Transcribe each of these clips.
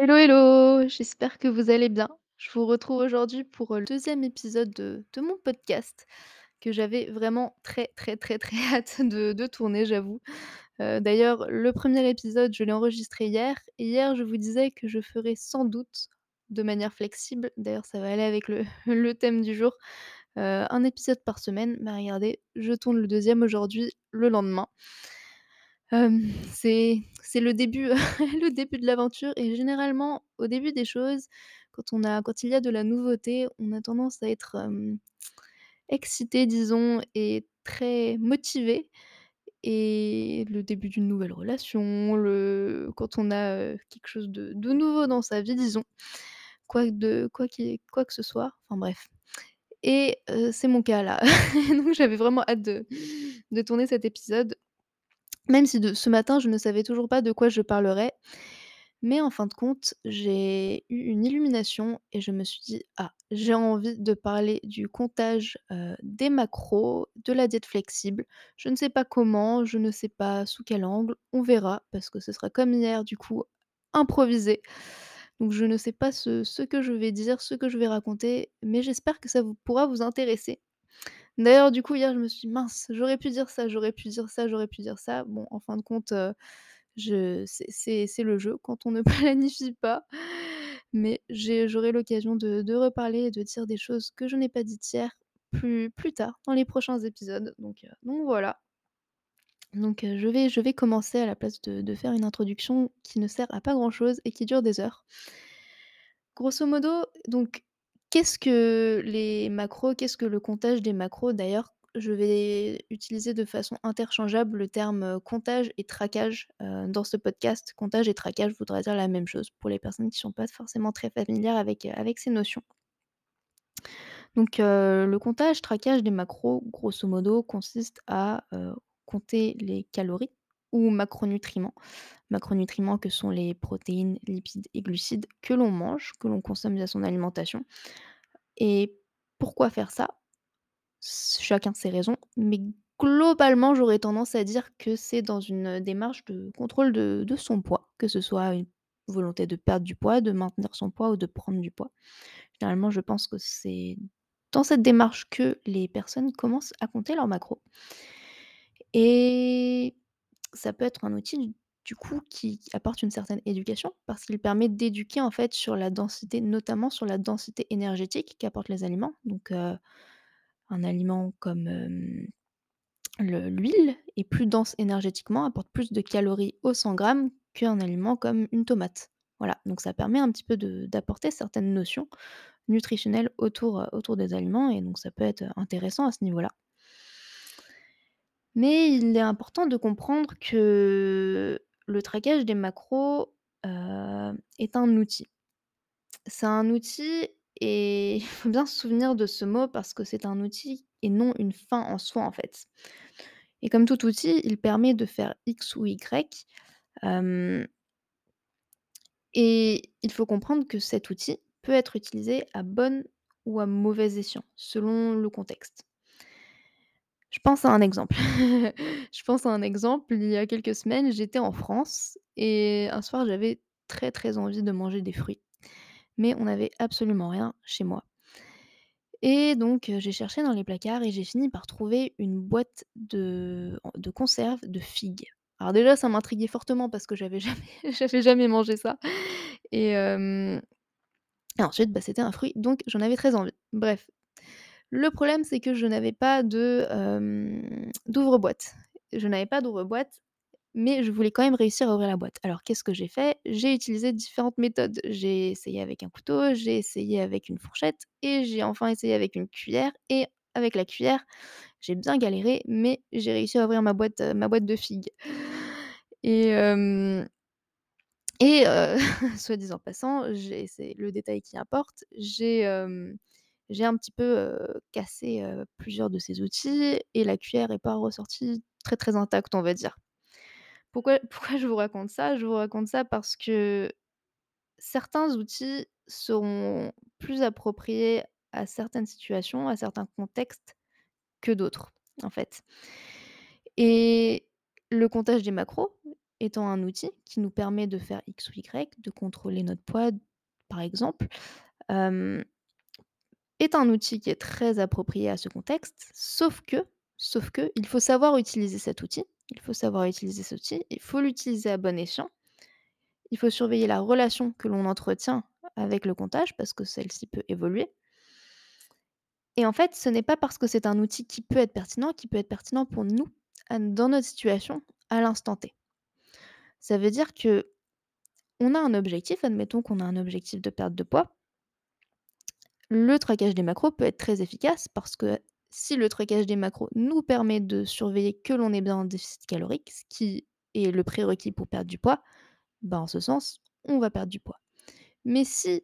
Hello, hello, j'espère que vous allez bien. Je vous retrouve aujourd'hui pour, le 2e épisode de mon podcast que j'avais vraiment très, très, très, très hâte de tourner, j'avoue. Heu, d'ailleurs, le 1er épisode, je l'ai enregistré hier et hier, je vous disais que je ferais sans doute, de manière flexible, d'ailleurs ça va aller avec le thème du jour, heu, 1 épisode par semaine. Bah, regardez, je tourne le 2e aujourd'hui, le lendemain. C'est le début le début de l'aventure et généralement, au début des choses, quand il y a de la nouveauté, on a tendance à être, excité disons et très motivé et le début d'une nouvelle relation, quand on a, quelque chose de nouveau dans sa vie disons, quoi que ce soit, enfin bref et c'est mon cas là. Donc j'avais vraiment hâte de tourner cet épisode, même si de ce matin, je ne savais toujours pas de quoi je parlerais. Mais en fin de compte, j'ai eu une illumination et je me suis dit: «Ah, j'ai envie de parler du comptage, heu, des macros, de la diète flexible». Je ne sais pas comment, je ne sais pas sous quel angle, on verra parce que ce sera comme hier du coup, improvisé. Donc je ne sais pas ce ce que je vais dire, ce que je vais raconter, mais j'espère que ça vous pourra vous intéresser. D'ailleurs, du coup, hier, je me suis dit: «Mince, j'aurais pu dire ça, j'aurais pu dire ça, j'aurais pu dire ça». Bon, en fin de compte, je c'est le jeu quand on ne planifie pas, mais j'aurai l'occasion de reparler et de dire des choses que je n'ai pas dites hier, plus tard, dans les prochains épisodes, donc donc voilà. Donc vais je vais commencer à la place de de faire une introduction qui ne sert à pas grand chose et qui dure des heures. Grosso modo, donc qu'est-ce que les macros? Qu'est-ce que le comptage des macros? D'ailleurs, je vais utiliser de façon interchangeable le terme, comptage et traquage, dans ce podcast. Comptage et traquage voudra dire la même chose pour les personnes qui sont pas forcément très familières avec, ces notions. Donc le comptage, traquage des macros, grosso modo, consiste à, compter les calories ou macronutriments. Macronutriments que sont les protéines, lipides et glucides que l'on mange, que l'on consomme via son alimentation et pourquoi faire ça? Chacun ses raisons, mais globalement, j'aurais tendance à dire que c'est dans une, démarche de contrôle de de son poids, que ce soit une volonté de perdre du poids, de maintenir son poids ou de prendre du poids. Généralement, je pense que c'est dans cette démarche que les personnes commencent à compter leurs macros et ça peut être un outil du coup qui apporte une certaine éducation parce qu'il permet d'éduquer en fait sur la densité, notamment sur la densité énergétique qu'apportent les aliments. Donc heu, un aliment comme, l'huile est plus dense énergétiquement, apporte plus de calories au 100 grammes qu'un aliment comme une tomate. Voilà, donc ça permet un petit peu d'apporter certaines notions nutritionnelles autour, heu, autour des aliments et donc ça peut être, intéressant à ce niveau-là. Mais il est important de comprendre que le traquage des macros, est un outil. C'est un outil et il faut bien se souvenir de ce mot parce que c'est un outil et non une fin en soi, en fait. Et comme tout outil, il permet de faire X ou Y, et il faut comprendre que cet outil peut être utilisé à bon ou à mauvais escient, selon le contexte. Je pense à un exemple. Je pense à un exemple, il y a quelques semaines, j'étais en France et un soir, j'avais très, très envie de manger des fruits, mais on n'avait absolument rien chez moi et donc heu, j'ai cherché dans les placards et j'ai fini par trouver une boîte de de conserve de figues. Alors déjà, ça m'intriguait fortement parce que j'avais jamais jamais mangé ça et ensuite, bah, c'était un fruit, donc j'en avais très envie. Bref, le problème, c'est que je n'avais pas d'ouvre-boîte. Je n'avais pas d'ouvre-boîte, mais je voulais quand même réussir à ouvrir la boîte. Alors qu'est-ce que j'ai fait? J'ai utilisé différentes méthodes. J'ai essayé avec un couteau, j'ai essayé avec une fourchette et j'ai enfin essayé avec une cuillère et avec la cuillère, j'ai bien galéré, mais j'ai réussi à ouvrir ma boîte, de figues et hem et heu, soit dit en passant, c'est le détail qui importe, j'ai, j'ai un petit peu, cassé, plusieurs de ces outils et la cuillère est pas ressortie très, très intacte, on va dire. Pourquoi pourquoi je vous raconte ça? Je vous raconte ça parce que certains outils seront plus appropriés à certaines situations, à certains contextes que d'autres, en fait et le comptage des macros étant un outil qui nous permet de faire X ou Y, de contrôler notre poids, par exemple, est un outil qui est très approprié à ce contexte, sauf que sauf que, il faut savoir utiliser cet outil. Il faut savoir utiliser cet outil, il faut l'utiliser à bon escient. Il faut surveiller la relation que l'on entretient avec le comptage parce que celle-ci peut évoluer. Et en fait, ce n'est pas parce que c'est un outil qui peut être pertinent, qui peut être pertinent pour nous, dans notre situation, à l'instant T. Ça veut dire qu'on a un objectif, admettons qu'on a un objectif de perte de poids. Le traquage des macros peut être très efficace parce que si le traquage des macros nous permet de surveiller que l'on est bien en déficit calorique, ce qui est le prérequis pour perdre du poids, bah, en ce sens, on va perdre du poids. Mais si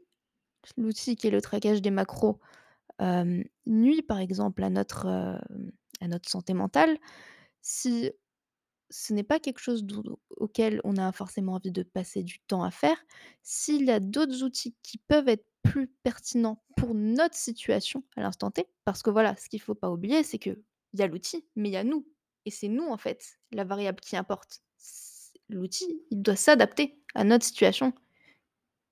l'outil qui est le traquage des macros, nuit par exemple à notre, à notre santé mentale, si ce n'est pas quelque chose auquel on a forcément envie de passer du temps à faire, s'il y a d'autres outils qui peuvent être plus pertinents pour notre situation à l'instant T, parce que voilà, ce qu'il faut pas oublier, c'est qu'il y a l'outil, mais il y a nous et c'est nous, en fait, la variable qui importe. L'outil, il doit s'adapter à notre situation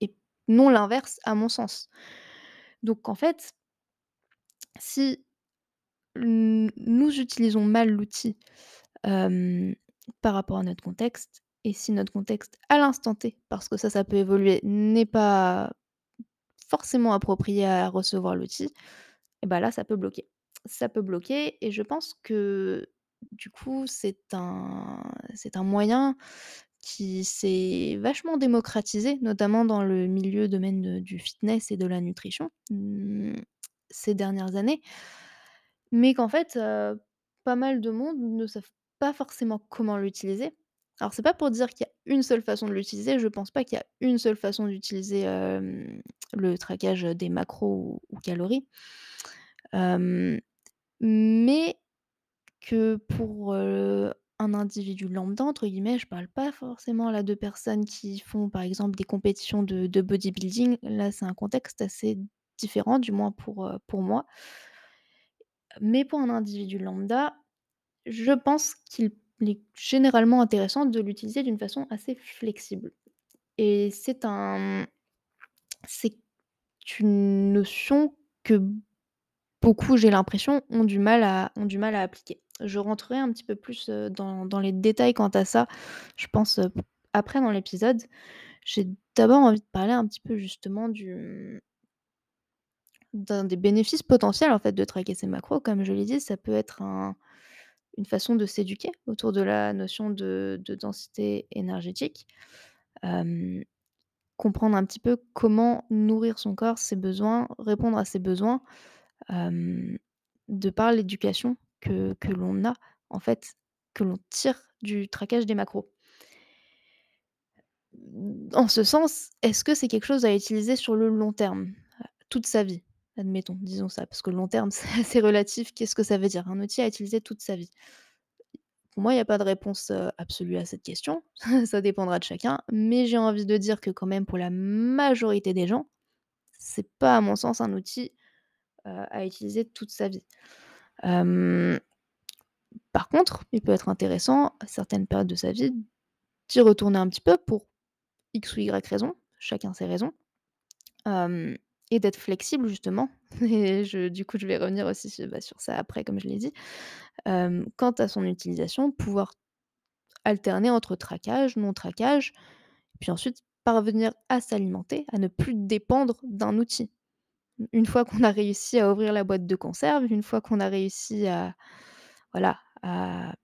et non l'inverse, à mon sens. Donc en fait si nous utilisons mal l'outil, par rapport à notre contexte et si notre contexte à l'instant T, parce que ça, ça peut évoluer, n'est pas forcément approprié à recevoir l'outil et bah, là, ça peut bloquer. Ça peut bloquer et je pense que, du coup, c'est un c'est un moyen qui s'est vachement démocratisé, notamment dans le milieu domaine, du fitness et de la nutrition, mmh, ces dernières années. Mais qu'en fait, pas mal de monde ne savent pas forcément comment l'utiliser. Alors c'est pas pour dire qu'il y a une seule façon de l'utiliser, je pense pas qu'il y a une seule façon d'utiliser, le traquage, des macros ou calories. Mais que pour, un individu «lambda» entre guillemets, je parle pas forcément là de personnes qui font par exemple des compétitions de de bodybuilding. Là, c'est un contexte assez différent, du moins pour, pour moi. Mais pour un individu lambda, je pense qu'il est généralement intéressant de l'utiliser d'une façon assez flexible et c'est un c'est une notion que beaucoup, j'ai l'impression, ont du mal à appliquer. Je rentrerai un petit peu plus, heu, dans les détails quant à ça, je pense, heu, après dans l'épisode. J'ai d'abord envie de parler un petit peu justement des bénéfices potentiels en fait de traquer ses macros. Comme je l'ai dit, ça peut être un une façon de s'éduquer autour de la notion de de densité énergétique. Comprendre un petit peu comment nourrir son corps, ses besoins, répondre à ses besoins, de par l'éducation que que l'on a, en fait, que l'on tire du traquage des macros. En ce sens, est-ce que c'est quelque chose à utiliser sur le long terme? Toute sa vie, admettons, disons ça, parce que long terme, c'est assez relatif. Qu'est-ce que ça veut dire? Un outil à utiliser toute sa vie? Pour moi, il y a pas de réponse, absolue à cette question. Ça dépendra de chacun, mais j'ai envie de dire que quand même pour la majorité des gens, c'est pas à mon sens un outil, à utiliser toute sa vie. Par contre, il peut être intéressant à certaines périodes de sa vie d'y retourner un petit peu pour X ou Y raison, chacun ses raisons. Et d'être flexible justement et je du coup, je vais revenir aussi su bah, sur ça après comme je l'ai dit. Quant à son utilisation, pouvoir alterner entre traquage, non traquage, puis ensuite parvenir à s'alimenter, à ne plus dépendre d'un outil. Une fois qu'on a réussi à ouvrir la boîte de conserve, une fois qu'on a réussi à voilà, à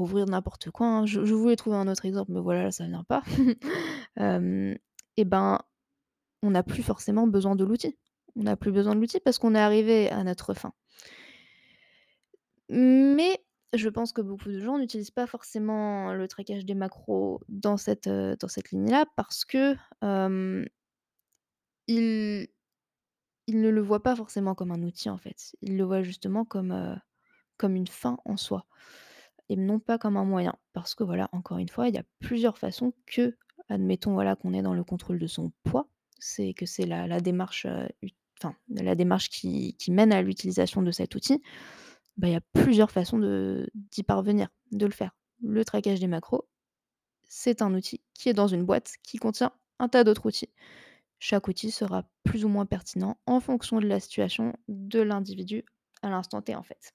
ouvrir n'importe quoi, hein. Je voulais trouver un autre exemple, mais voilà, là, ça vient pas. Et ben, on n'a plus forcément besoin de l'outil. On n'a plus besoin de l'outil parce qu'on est arrivé à notre fin. Mais je pense que beaucoup de gens n'utilisent pas forcément le traquage des macros dans cette, heu, dans cette ligne-là parce que, ils ils ne le voient pas forcément comme un outil, en fait. Ils le voient justement comme, heu, comme une fin en soi et non pas comme un moyen. Parce que voilà, encore une fois, il y a plusieurs façons que admettons, voilà, qu'on est dans le contrôle de son poids, c'est que c'est la démarche, la démarche qui mène à l'utilisation de cet outil. Bah, il y a plusieurs façons d'y parvenir, de le faire. le traquage des macros, c'est un outil qui est dans une boîte qui contient un tas d'autres outils. Chaque outil sera plus ou moins pertinent en fonction de la situation de l'individu à l'instant T, en fait.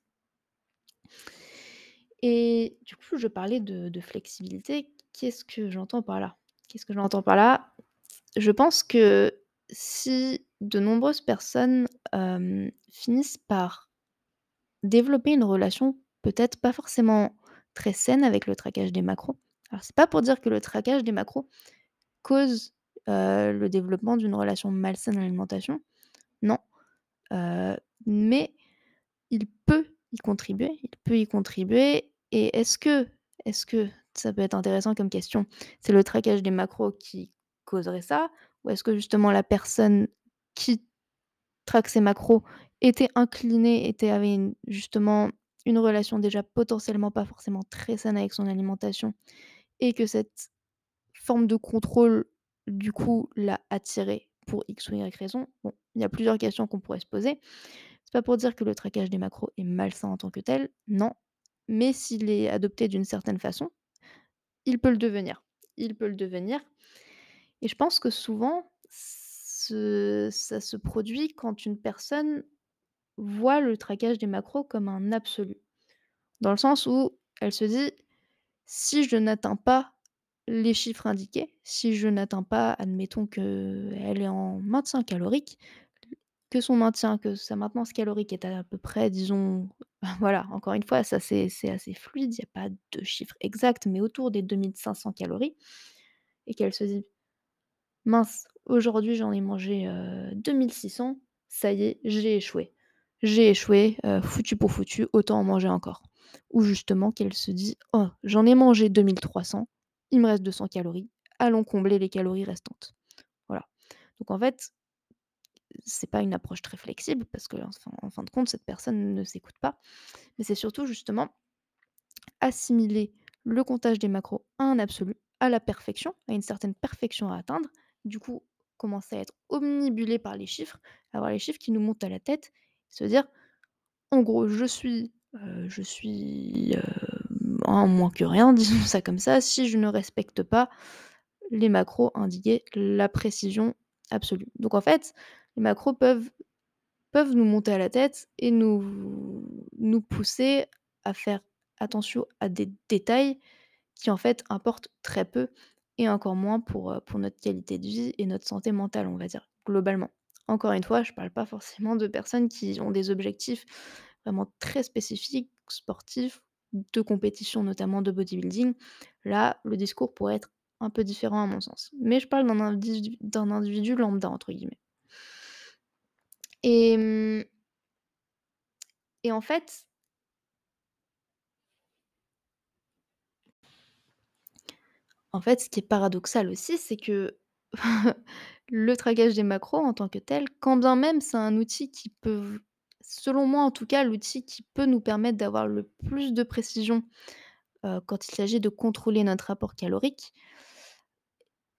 Et du coup, je parlais de de flexibilité. Qu'est-ce que j'entends par là? Qu'est-ce que j'entends par là? Je pense que si de nombreuses personnes, finissent par développer une relation peut-être pas forcément très saine avec le traquage des macros. Alors c'est pas pour dire que le traquage des macros cause, le développement d'une relation malsaine à l'alimentation, non, mais il peut y contribuer, il peut y contribuer et est-ce que est-ce que ça peut être intéressant comme question, c'est le traquage des macros qui causerait ça? Ou est-ce que justement la personne qui traque ses macros était inclinée, était avait justement une relation déjà potentiellement pas forcément très saine avec son alimentation et que cette forme de contrôle, du coup, l'a attiré pour X ou Y raison? Bon, il y a plusieurs questions qu'on pourrait se poser. C'est pas pour dire que le traquage des macros est malsain en tant que tel, non, mais s'il est adopté d'une certaine façon, il peut le devenir. Il peut le devenir et je pense que souvent, ça se produit quand une personne voit le traquage des macros comme un absolu. Dans le sens où elle se dit: «Si je n'atteins pas les chiffres indiqués, si je n'atteins pas, admettons qu'elle est en maintien calorique, que son maintien, que sa maintenance calorique est à peu près disons voilà, encore une fois, ça c'est assez fluide, il y a pas de chiffre exact, mais autour des 2 500 calories et qu'elle se dit: «Mince, aujourd'hui j'en ai mangé, heu, 2 600, ça y est, j'ai échoué. J'ai échoué, foutu pour foutu, autant en manger encore». Ou justement qu'elle se dit: «Oh, j'en ai mangé 2 300, il me reste 200 calories, allons combler les calories restantes». Voilà. Donc en fait, c'est pas une approche très flexible parce en fin de compte, cette personne ne s'écoute pas, mais c'est surtout justement assimiler le comptage des macros à un absolu, à la perfection, à une certaine perfection à atteindre. Du coup, commencer à être omnibulé par les chiffres, avoir les chiffres qui nous montent à la tête, se dire: «En gros, je suis, heu, je suis, en moins que rien», disons ça comme ça, si je ne respecte pas les macros indiqués, la précision absolue. Donc en fait, les macros peuvent peuvent nous monter à la tête et nous nous pousser à faire attention à des détails qui, en fait, importent très peu et encore moins pour, heu, pour notre qualité de vie et notre santé mentale, on va dire, globalement. Encore une fois, je parle pas forcément de personnes qui ont des objectifs vraiment très spécifiques, sportifs, de compétition, notamment de bodybuilding. Là, le discours pourrait être un peu différent à mon sens. Mais je parle d'un individu individu «lambda» entre guillemets. Et mmh et en fait en fait, ce qui est paradoxal aussi, c'est que le traquage des macros en tant que tel, quand bien même c'est un outil qui peut selon moi en tout cas, l'outil qui peut nous permettre d'avoir le plus de précision, quand il s'agit de contrôler notre apport calorique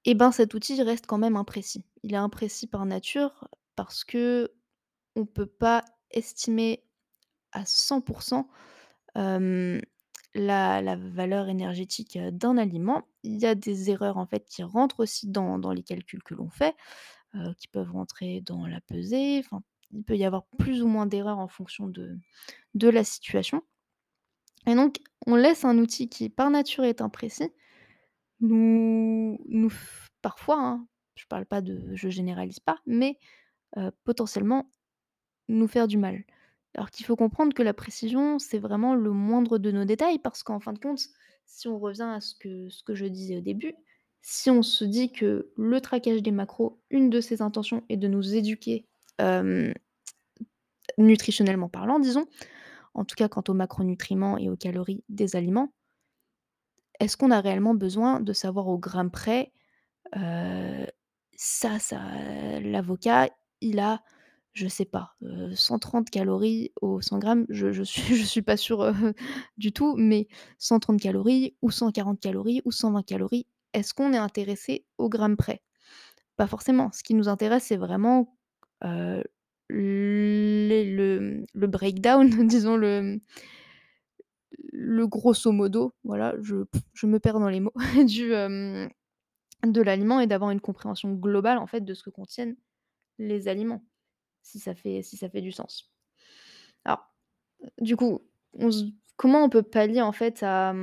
et ben, cet outil reste quand même imprécis. Il est imprécis par nature parce qu'on ne peut pas estimer à 100 hem, la valeur énergétique, d'un aliment. Il y a des erreurs, en fait, qui rentrent aussi dans les calculs que l'on fait, qui peuvent rentrer dans la pesée, enfin, il peut y avoir plus ou moins d'erreurs en fonction de la situation et donc on laisse un outil qui, par nature, est imprécis, nous nous parfois, hein, je parle pas de je généralise pas, mais potentiellement nous faire du mal. Alors qu'il faut comprendre que la précision, c'est vraiment le moindre de nos détails parce qu'en fin de compte, si on revient à ce que ce que je disais au début, si on se dit que le traquage des macros, une de ses intentions est de nous éduquer, nutritionnellement parlant, disons, en tout cas quant aux macronutriments et aux calories des aliments, est-ce qu'on a réellement besoin de savoir au gramme près, ça ça l'avocat, il a je sais pas, heu, 130 calories au 100 grammes, je je suis je suis pas sûre, heu, du tout, mais 130 calories ou 140 calories ou 120 calories, est-ce qu'on est intéressé au gramme près? Pas forcément. Ce qui nous intéresse, c'est vraiment, les le, le breakdown, disons le, le grosso modo, voilà, je je me perds dans les mots, du, de l'aliment et d'avoir une compréhension globale, en fait, de ce que contiennent les aliments, si ça fait du sens. Alors, du coup, comment on peut pallier, en fait, à,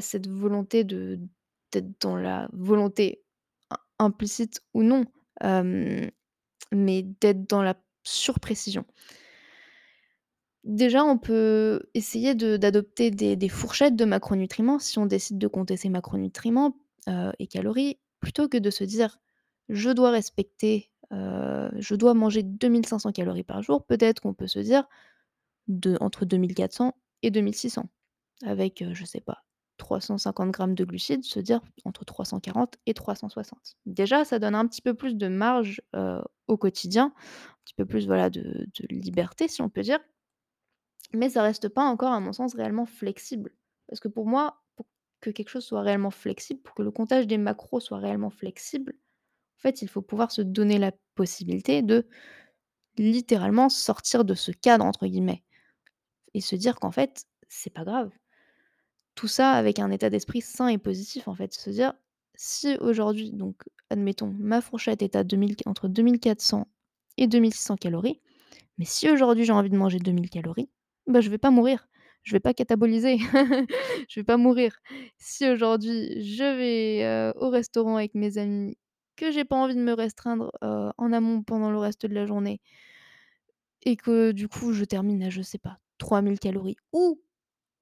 cette volonté d'être dans la volonté im implicite ou non, mais d'être dans la surprécision? Déjà, on peut essayer d'adopter des fourchettes de macronutriments si on décide de compter ses macronutriments, et calories, plutôt que de se dire: «Je dois respecter, heu, je dois manger 2 500 calories par jour». Peut-être qu'on peut se dire entre 2 400 et 2 600 avec, heu, je sais pas, 350 grammes de glucides, se dire entre 340 et 360. Déjà, ça donne un petit peu plus de marge, heu, au quotidien, un petit peu plus, voilà, de de liberté, si on peut dire. Mais ça reste pas encore, à mon sens, réellement flexible. Parce que pour moi, pour que quelque chose soit réellement flexible, pour que le comptage des macros soit réellement flexible, en fait, il faut pouvoir se donner la possibilité de littéralement «sortir de ce cadre» entre guillemets et se dire qu'en fait, c'est pas grave. Tout ça avec un état d'esprit sain et positif, en fait. Se dire: «Si aujourd'hui» donc admettons, ma fourchette est à 2000 entre 2 400 et 2 600 calories, mais si aujourd'hui j'ai envie de manger 2000 calories, bah, je vais pas mourir, je vais pas cataboliser, je vais pas mourir. Si aujourd'hui je vais, heu, au restaurant avec mes amis, que j'ai pas envie de me restreindre, en amont pendant le reste de la journée et que du coup je termine à, je sais pas, 3000 calories ou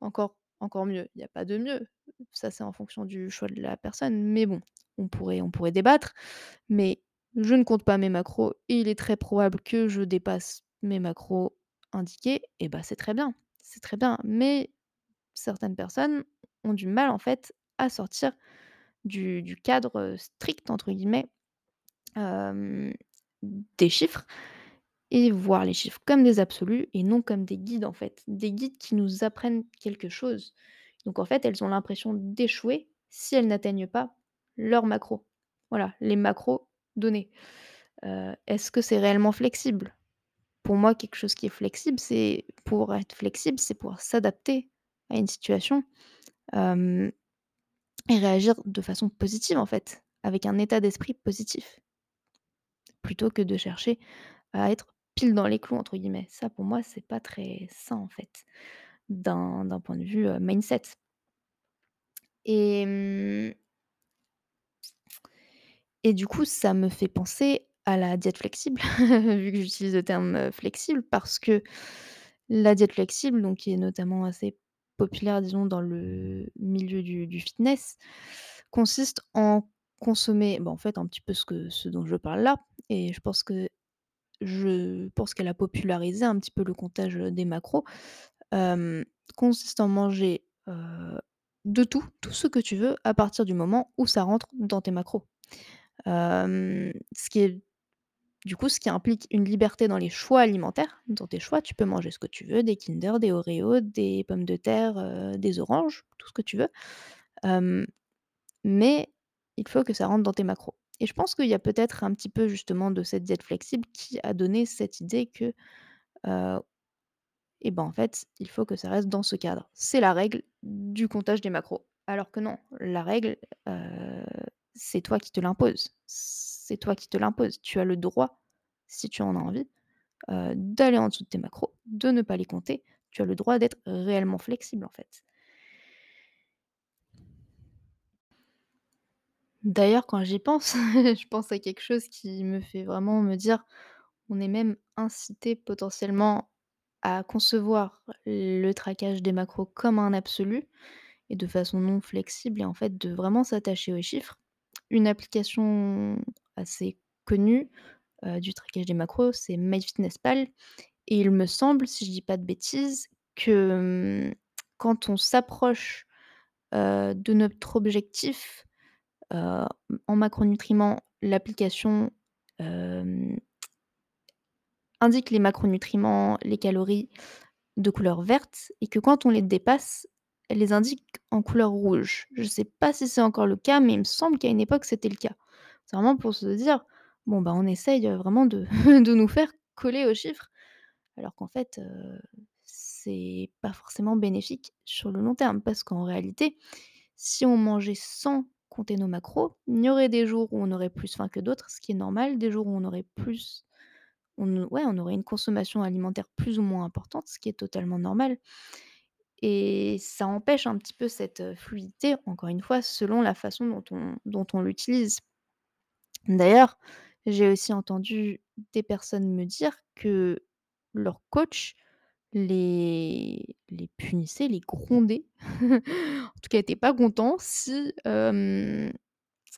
encore encore mieux, il y a pas de mieux, ça c'est en fonction du choix de la personne, mais bon, on pourrait on pourrait débattre, mais je ne compte pas mes macros et il est très probable que je dépasse mes macros indiqués et bah, c'est très bien, c'est très bien. Mais certaines personnes ont du mal en fait à sortir du cadre, «strict» entre guillemets, des chiffres et voir les chiffres comme des absolus et non comme des guides en fait. Des guides qui nous apprennent quelque chose. Donc en fait, elles ont l'impression d'échouer si elles n'atteignent pas leurs macros. Voilà, les macros donnés. Est-ce que c'est réellement flexible? Pour moi, quelque chose qui est flexible, c'est pour être flexible, c'est pouvoir s'adapter à une situation, et réagir de façon positive en fait, avec un état d'esprit positif. Plutôt que de chercher à être «pile dans les clous» entre guillemets. Ça pour moi, c'est pas très sain en fait, d'un point de vue, mindset. Et mmh et du coup, ça me fait penser à la diète flexible, vu que j'utilise le terme, flexible, parce que la diète flexible, donc qui est notamment assez populaire, disons, dans le milieu du fitness, consiste en consommer, bah, en fait, un petit peu ce dont je parle là et je pense que je pense qu'elle a popularisé un petit peu le comptage, des macros, hem, consiste en manger, de tout, tout ce que tu veux à partir du moment où ça rentre dans tes macros. Ce qui du coup, ce qui implique une liberté dans les choix alimentaires. Dans tes choix, tu peux manger ce que tu veux, des Kinder, des Oreos, des pommes de terre, heu, des oranges, tout ce que tu veux. Mais il faut que ça rentre dans tes macros et je pense qu'il y a peut-être un petit peu justement de cette diète flexible qui a donné cette idée que, et ben, en fait, il faut que ça reste dans ce cadre. C'est la règle du comptage des macros. Alors que non, la règle, c'est toi qui te l'imposes. C'est toi qui te l'imposes. Tu as le droit, si tu en as envie, heu, d'aller en dessous de tes macros, de ne pas les compter. Tu as le droit d'être réellement flexible, en fait. D'ailleurs, quand j'y pense, je pense à quelque chose qui me fait vraiment me dire: «On est même incité potentiellement à concevoir le traquage des macros comme un absolu et de façon non flexible et en fait de vraiment s'attacher aux chiffres. Une application assez connue, heu, du traquage des macros, c'est MyFitnessPal et il me semble, si je dis pas de bêtises, que, mmh, quand on s'approche, heu, de notre objectif, heu, en macronutriments, l'application, indique les macronutriments, les calories de couleur verte et que quand on les dépasse, elle les indique en couleur rouge. Je sais pas si c'est encore le cas, mais il me semble qu'à une époque, c'était le cas. C'est vraiment pour se dire: «Bon, bah, on essaye, heu, vraiment de de nous faire coller aux chiffres», alors qu'en fait, heu, c'est pas forcément bénéfique sur le long terme. Parce qu'en réalité, si on mangeait sans compter nos macros, il y aurait des jours où on aurait plus faim que d'autres, ce qui est normal, des jours où on aurait plus ouais, on aurait une consommation alimentaire plus ou moins importante, ce qui est totalement normal et ça empêche un petit peu cette, heu, fluidité, encore une fois, selon la façon dont on dont on l'utilise. D'ailleurs, j'ai aussi entendu des personnes me dire que leur coach les les punissait, les grondait, en tout cas était pas content si, hem,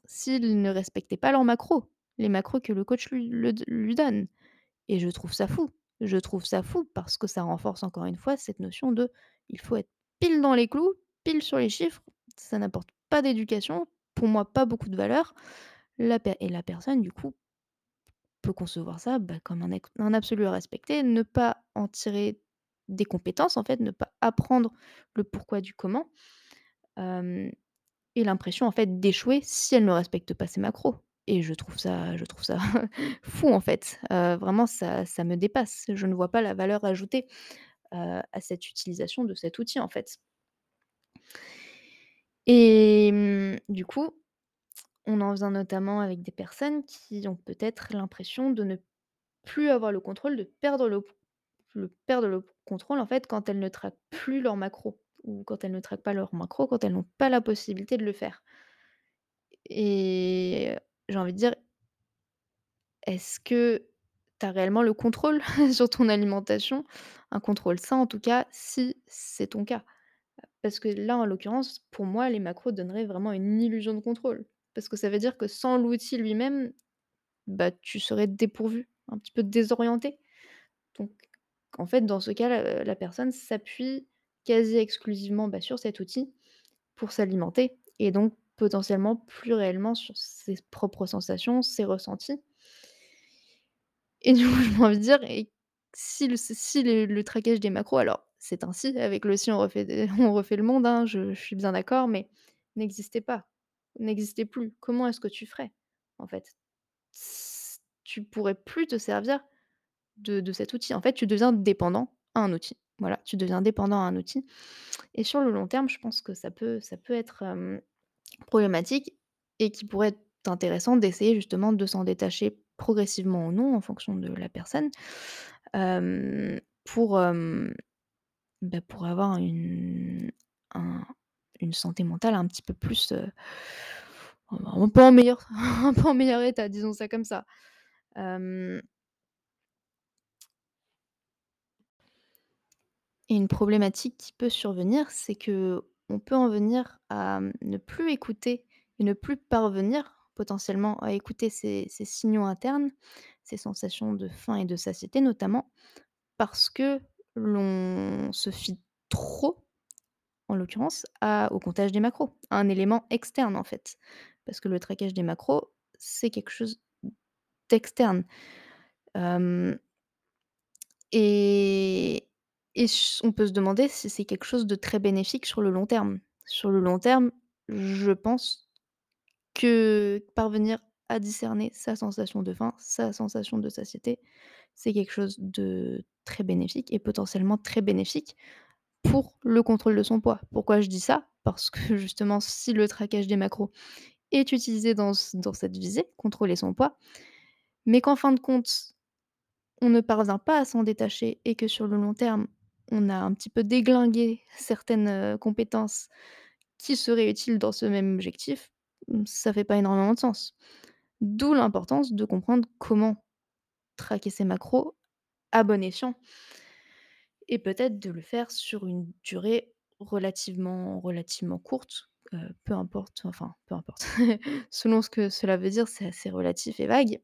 s'ils ne respectaient pas leurs macros, les macros que le coach lui donne et je trouve ça fou. Je trouve ça fou parce que ça renforce encore une fois cette notion de: «Il faut être pile dans les clous, pile sur les chiffres». Ça n'apporte pas d'éducation, pour moi pas beaucoup de valeur. La et la personne du coup peut concevoir ça, bah, comme un absolu à respecter, ne pas en tirer des compétences en fait, ne pas apprendre le pourquoi du comment, et l'impression en fait d'échouer si elle ne respecte pas ses macros et je trouve ça je trouve ça fou en fait, vraiment ça me dépasse. Je ne vois pas la valeur ajoutée, à cette utilisation de cet outil en fait. Et mmh, du coup, on en vient notamment avec des personnes qui ont peut-être l'impression de ne plus avoir le contrôle, de perdre le contrôle en fait quand elles ne traquent plus leurs macros ou quand elles ne traquent pas leurs macros, quand elles n'ont pas la possibilité de le faire. Et j'ai envie de dire est-ce que tu as réellement le contrôle sur ton alimentation? Un contrôle sain en tout cas, si c'est ton cas. Parce que là, en l'occurrence, pour moi, les macros donneraient vraiment une illusion de contrôle. Parce que ça veut dire que sans l'outil lui-même, bah, tu serais dépourvu, un petit peu désorienté. Donc en fait, dans ce cas, la la personne s'appuie quasi exclusivement, bah, sur cet outil pour s'alimenter et donc potentiellement plus réellement sur ses propres sensations, ses ressentis et du coup, j'ai envie de dire et si le si le traquage des macros alors c'est un «si», avec le «si» on refait on refait le monde, hein, je je suis bien d'accord, mais n'existait pas, n'existait plus. Comment est-ce que tu ferais, en fait? Tu pourrais plus te servir de cet outil. En fait, tu deviens dépendant à un outil. Voilà, tu deviens dépendant à un outil et sur le long terme, je pense que ça peut être, problématique et qu'il pourrait être intéressant d'essayer justement de s'en détacher progressivement ou non en fonction de la personne, bah, pour avoir une un une santé mentale un petit peu plus, heu, un peu en meilleur un peu en meilleur état, disons ça comme ça. Et une problématique qui peut survenir, c'est qu'on peut en venir à, ne plus écouter et ne plus parvenir potentiellement à écouter ces ces signaux internes, ces sensations de faim et de satiété notamment, parce que l'on se fie trop, en l'occurrence, au comptage des macros, un élément externe en fait. Parce que le traquage des macros, c'est quelque chose d'externe. Et on peut se demander si c'est quelque chose de très bénéfique sur le long terme. Sur le long terme, je pense que parvenir à discerner sa sensation de faim, sa sensation de satiété, c'est quelque chose de très bénéfique et potentiellement très bénéfique pour le contrôle de son poids. Pourquoi je dis ça? Parce que justement, si le traquage des macros est utilisé dans cette visée, contrôler son poids, mais qu'en fin de compte, on ne parvient pas à s'en détacher et que sur le long terme, on a un petit peu déglingué certaines, heu, compétences qui seraient utiles dans ce même objectif, mmh, ça fait pas énormément de sens. D'où l'importance de comprendre comment traquer ses macros à bon escient et peut-être de le faire sur une durée relativement relativement courte, peu importe, enfin peu importe, selon ce que cela veut dire, c'est assez relatif et vague.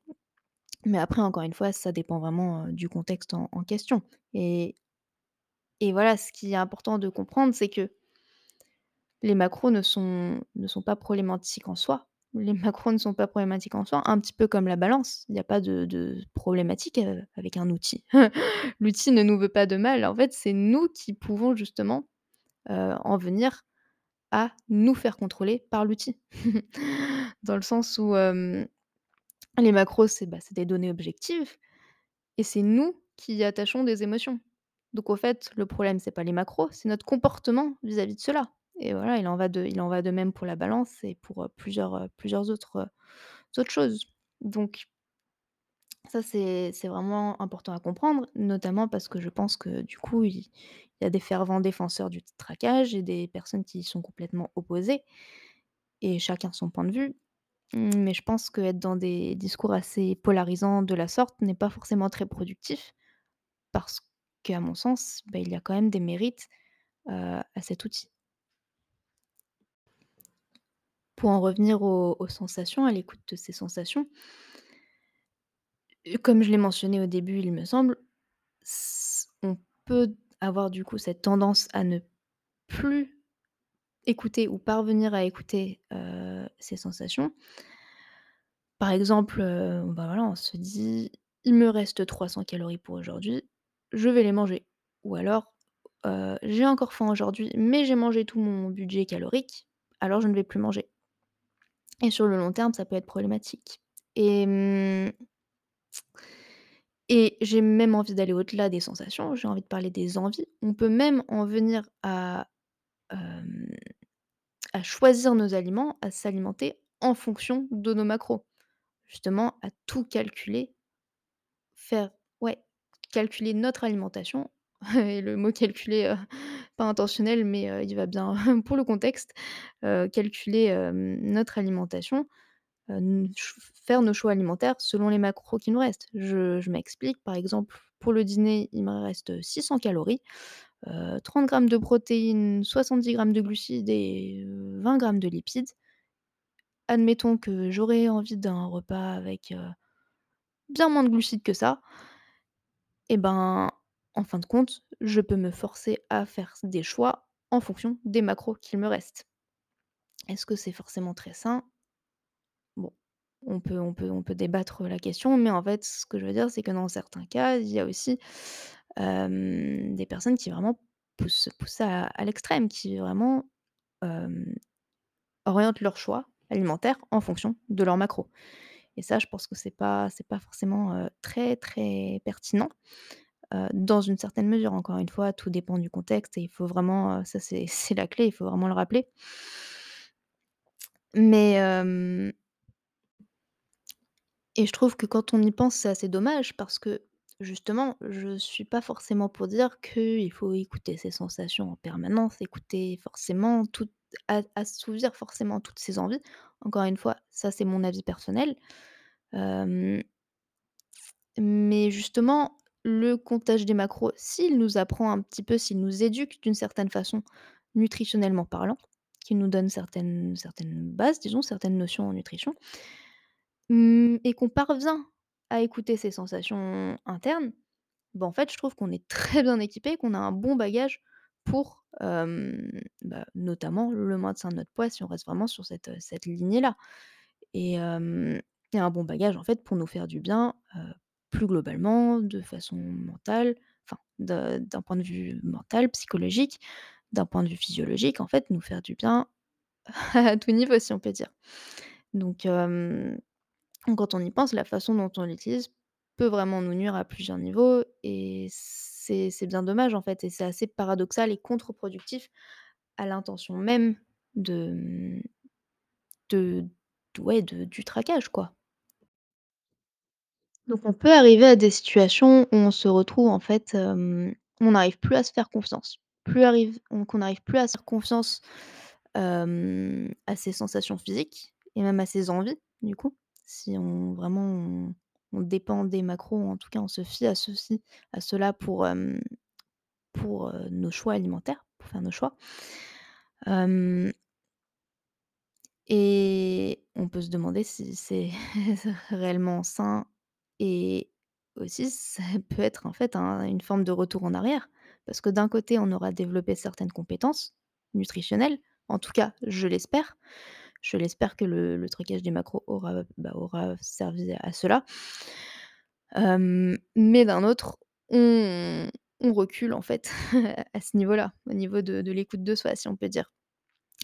Mais après, encore une fois, ça dépend vraiment, du contexte en en question et et voilà, ce qui est important de comprendre, c'est que les macros ne sont ne sont pas problématiques en soi. Les macros ne sont pas problématiques en soi, un petit peu comme la balance. Il y a pas de problématique, heu, avec un outil. L'outil ne nous veut pas de mal. En fait, c'est nous qui pouvons justement, heu, en venir à nous faire contrôler par l'outil. Dans le sens où, les macros, c'est, bah, c'est des données objectives et c'est nous qui y attachons des émotions. Donc au fait, le problème, c'est pas les macros, c'est notre comportement vis-à-vis de cela et voilà, il en va de il en va de même pour la balance et pour, plusieurs, plusieurs autres, autres choses. Donc ça, c'est vraiment important à comprendre, notamment parce que je pense que du coup, il y a des fervents défenseurs du traquage et des personnes qui sont complètement opposées et chacun son point de vue. Mais je pense qu'être dans des discours assez polarisants de la sorte n'est pas forcément très productif parce qu'à mon sens, bah, il y a quand même des mérites, à cet outil. Pour en revenir aux sensations, à l'écoute de ces sensations, heu, comme je l'ai mentionné au début, il me semble, on peut avoir du coup cette tendance à ne plus écouter ou parvenir à écouter, heu, ses sensations. Par exemple, heu, bah, voilà, on se dit: «Il me reste 300 calories pour aujourd'hui, je vais les manger» ou alors, «J'ai encore faim aujourd'hui, mais j'ai mangé tout mon budget calorique, alors je ne vais plus manger» et sur le long terme, ça peut être problématique et mmh et j'ai même envie d'aller au-delà des sensations, j'ai envie de parler des envies. On peut même en venir à, choisir nos aliments, à s'alimenter en fonction de nos macros. Justement, à tout calculer Faire ouais, calculer notre alimentation et le mot calculer, heu, pas intentionnel, mais il va bien pour le contexte, calculer, notre alimentation, faire nos choix alimentaires selon les macros qui nous restent. Je je m'explique, par exemple, pour le dîner, il me reste 600 calories, heu, 30 grammes de protéines, 70 grammes de glucides et heu, 20 grammes de lipides. Admettons que j'aurais envie d'un repas avec, bien moins de glucides que ça. Et ben, en fin de compte, je peux me forcer à faire des choix en fonction des macros qu'il me reste. Est-ce que c'est forcément très sain? Bon, on peut débattre la question, mais en fait, ce que je veux dire, c'est que dans certains cas, il y a aussi, des personnes qui vraiment poussent à l'extrême, qui vraiment, orientent leurs choix alimentaires en fonction de leurs macros. Et ça, je pense que c'est pas pas forcément, très, très pertinent. Heu, dans une certaine mesure, encore une fois, tout dépend du contexte et il faut vraiment, heu, ça c'est la clé, il faut vraiment le rappeler. Mais, et je trouve que quand on y pense, c'est assez dommage parce que, justement, je suis pas forcément pour dire qu'il faut écouter ses sensations en permanence, écouter forcément tout assouvir forcément toutes ses envies. Encore une fois, ça c'est mon avis personnel. Mais justement, le comptage des macros, s'il nous apprend un petit peu, s'il nous éduque d'une certaine façon, nutritionnellement parlant, qu'il nous donne certaines certaines bases, disons, certaines notions en nutrition, mmh et qu'on parvient à écouter ses sensations internes, bah, en fait, je trouve qu'on est très bien équipé, qu'on a un bon bagage pour, bah, notamment le maintien de notre poids si on reste vraiment sur cette, cette lignée-là. Et un bon bagage, en fait, pour nous faire du bien, plus globalement, de façon mentale, enfin, d'un point de vue mental, psychologique, d'un point de vue physiologique, en fait, nous faire du bien à tout niveau, si on peut dire. Donc quand on y pense, la façon dont on l'utilise peut vraiment nous nuire à plusieurs niveaux et c'est bien dommage, en fait et c'est assez paradoxal et contre-productif à l'intention même de, de ouais, de du traquage, quoi. Donc on peut arriver à des situations où on se retrouve en fait, on n'arrive plus à se faire confiance. Plus arrive on qu'on n'arrive plus à se faire confiance, à ses sensations physiques et même à ses envies, du coup. Si on vraiment on dépend des macros, en tout cas on se fie à ceux-ci à ceux-là pour, nos choix alimentaires, pour faire nos choix. Et on peut se demander si c'est réellement sain et aussi ça peut être en fait un une forme de retour en arrière. Parce que d'un côté, on aura développé certaines compétences nutritionnelles, en tout cas, je l'espère. Je l'espère que le trucage des macros aura, bah, servi à cela. Mais d'un autre, on on recule en fait à ce niveau-là, au niveau de de l'écoute de soi, si on peut dire.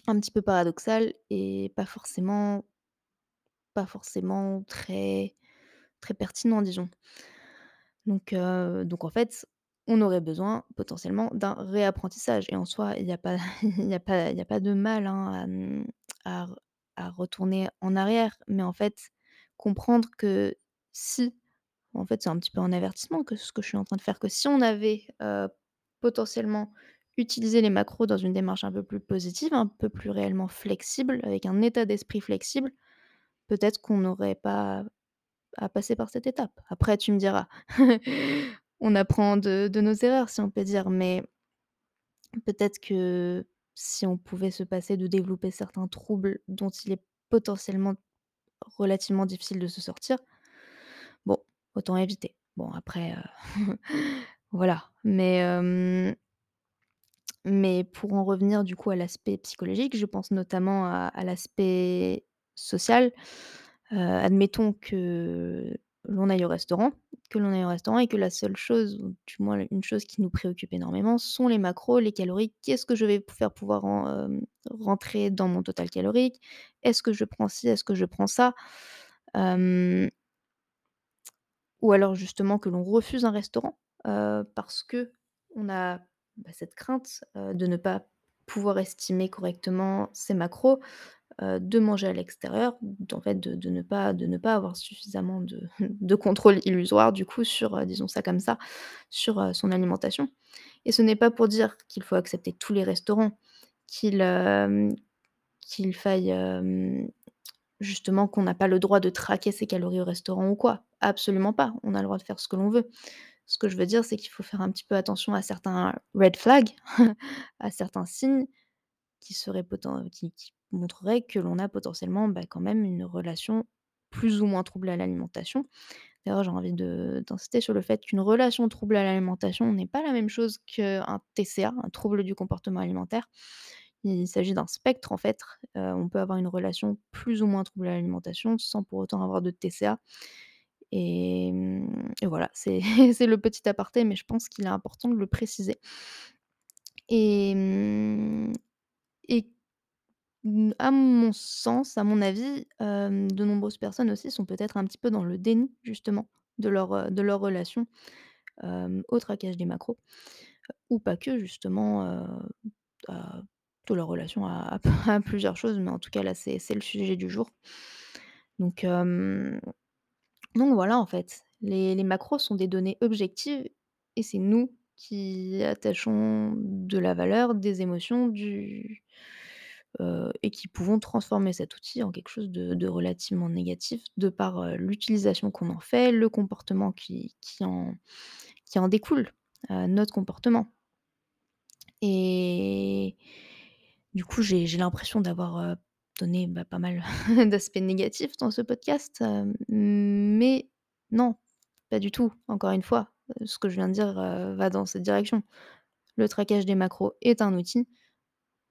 Un petit peu paradoxal et pas forcément pas forcément très très pertinent, disons. Donc donc en fait, on aurait besoin potentiellement d'un réapprentissage et en soi, il y a pas a a pas de mal, hein, à, à re à retourner en arrière. Mais en fait, comprendre que si en fait, c'est un petit peu un avertissement que ce que je suis en train de faire, que si on avait, potentiellement utilisé les macros dans une démarche un peu plus positive, un peu plus réellement flexible, avec un état d'esprit flexible, peut-être qu'on n'aurait pas à passer par cette étape. Après tu me diras, on apprend de nos erreurs si on peut dire, mais peut-être que si on pouvait se passer de développer certains troubles dont il est potentiellement relativement difficile de se sortir, bon, autant éviter. Bon après, heu, voilà, mais hem mais pour en revenir du coup à l'aspect psychologique, je pense notamment à l'aspect social. Admettons que l'on aille au restaurant que l'on aille au restaurant et que la seule chose ou du moins une chose qui nous préoccupe énormément sont les macros, les calories. Qu'est-ce que je vais faire pouvoir rentrer dans mon total calorique? Est-ce que je prends ci? Est-ce que je prends ça? Ou alors justement que l'on refuse un restaurant, parce qu'on a, bah, cette crainte, de ne pas pouvoir estimer correctement ses macros, heu, de manger à l'extérieur, d'en fait de ne pas de ne pas avoir suffisamment de contrôle illusoire du coup sur, heu, disons ça comme ça, sur, heu, son alimentation et ce n'est pas pour dire qu'il faut accepter tous les restaurants, qu'il, qu'il faille, justement qu'on n'a pas le droit de traquer ses calories au restaurant ou quoi. Absolument pas, on a le droit de faire ce que l'on veut. Ce que je veux dire, c'est qu'il faut faire un petit peu attention à certains red flags, à certains signes qui seraient poten qui qui montreraient que l'on a potentiellement, bah, quand même une relation plus ou moins troublée à l'alimentation. D'ailleurs, j'ai envie d'insister sur le fait qu'une relation trouble à l'alimentation n'est pas la même chose qu'un TCA, un trouble du comportement alimentaire. Il s'agit d'un spectre en fait, heu, on peut avoir une relation plus ou moins trouble à l'alimentation sans pour autant avoir de TCA et mmh et voilà, c'est le petit aparté, mais je pense qu'il est important de le préciser et mmh et à mon sens, à mon avis, de nombreuses personnes aussi sont peut-être un petit peu dans le déni justement de leur, de leur relation, au traquage des macros, ou pas que justement, de leur relation à plusieurs choses, mais en tout cas là, c'est le sujet du jour. Donc donc voilà en fait, les les macros sont des données objectives et c'est nous qui attachons de la valeur, des émotions, du heu et qui pouvons transformer cet outil en quelque chose de relativement négatif de par, heu, l'utilisation qu'on en fait, le comportement qui qui en qui en découle, heu, notre comportement. Et du coup, j'ai l'impression d'avoir, donné, bah, pas mal d'aspects négatifs dans ce podcast, mais non, pas du tout. Encore une fois, ce que je viens de dire, va dans cette direction. Le traquage des macros est un outil,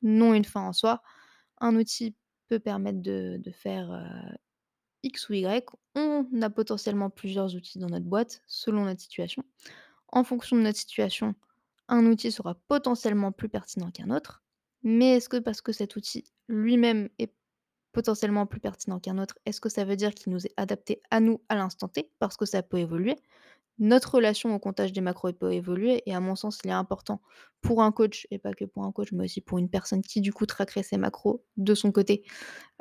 non une fin en soi. Un outil peut permettre de faire, X ou Y. On a potentiellement plusieurs outils dans notre boîte selon notre situation. En fonction de notre situation, un outil sera potentiellement plus pertinent qu'un autre, mais est-ce que parce que cet outil lui-même est potentiellement plus pertinent qu'un autre, est-ce que ça veut dire qu'il nous est adapté à nous à l'instant T? Parce que ça peut évoluer? Notre relation au comptage des macros peut évoluer et à mon sens, il est important pour un coach et pas que pour un coach, mais aussi pour une personne qui du coup traquerait ses macros de son côté,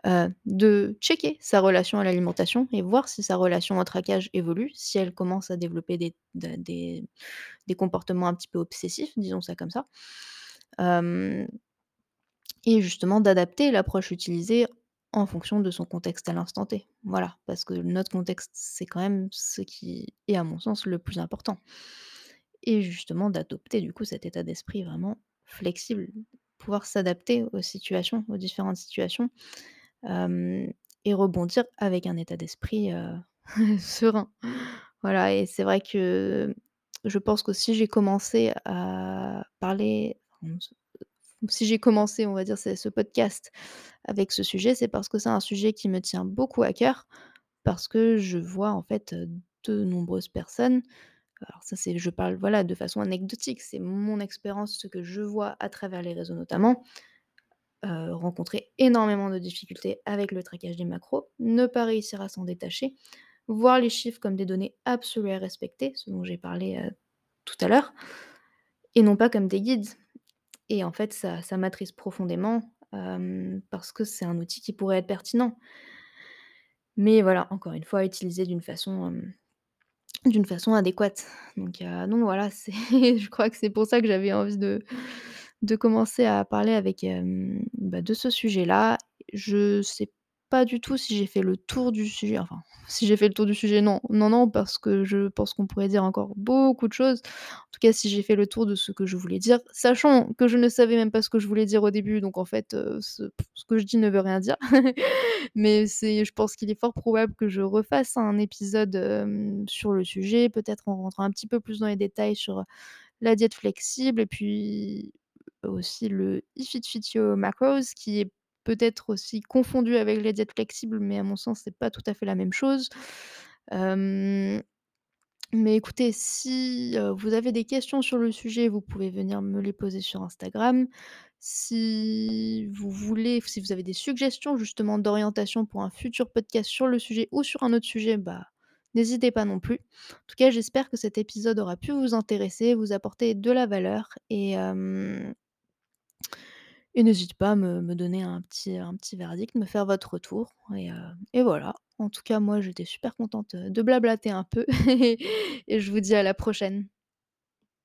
heu, de checker sa relation à l'alimentation et voir si sa relation au traquage évolue, si elle commence à développer des de des comportements un petit peu obsessifs, disons ça comme ça. Hem et justement d'adapter l'approche utilisée en fonction de son contexte à l'instant T. Voilà, parce que notre contexte, c'est quand même ce qui est à mon sens le plus important et justement d'adopter du coup cet état d'esprit vraiment flexible, pouvoir s'adapter aux situations, aux différentes situations, et rebondir avec un état d'esprit, heu, serein. Voilà et c'est vrai que je pense que si j'ai commencé à parler si j'ai commencé, on va dire, ce podcast avec ce sujet, c'est parce que c'est un sujet qui me tient beaucoup à cœur, parce que je vois en fait, de nombreuses personnes. Alors ça c'est je parle, voilà, de façon anecdotique, c'est mon expérience, ce que je vois à travers les réseaux notamment, rencontrer énormément de difficultés avec le traquage des macros, ne pas réussir à s'en détacher, voir les chiffres comme des données absolues à respecter, ce dont j'ai parlé, tout à l'heure et non pas comme des guides et en fait ça ça profondément, parce que c'est un outil qui pourrait être pertinent. Mais voilà, encore une fois, utilisé d'une façon, d'une façon adéquate. Donc donc voilà, c'est je crois que c'est pour ça que j'avais envie de de commencer à parler avec, bah, de ce sujet-là. Je sais pas du tout si j'ai fait le tour du sujet, enfin, si j'ai fait le tour du sujet, non. Non, non, parce que je pense qu'on pourrait dire encore beaucoup de choses. En tout cas, si j'ai fait le tour de ce que je voulais dire, sachant que je ne savais même pas ce que je voulais dire au début, donc en fait, heu, ce que je dis ne veut rien dire. Mais c'est je pense qu'il est fort probable que je refasse un épisode, sur le sujet, peut-être en rentrant un petit peu plus dans les détails sur, la diète flexible et puis aussi le If It Fits Your Macros qui est peut-être aussi confondu avec les diètes flexibles, mais à mon sens, c'est pas tout à fait la même chose. Mais écoutez, si, vous avez des questions sur le sujet, vous pouvez venir me les poser sur Instagram. Si vous voulez si vous avez des suggestions justement d'orientation pour un futur podcast sur le sujet ou sur un autre sujet, bah, n'hésitez pas non plus. En tout cas, j'espère que cet épisode aura pu vous intéresser, vous apporter de la valeur et et n'hésitez pas à me donner un petit un petit verdict, me faire votre retour et heu et voilà. En tout cas, moi, j'étais super contente, heu, de blablater un peu et je vous dis à la prochaine.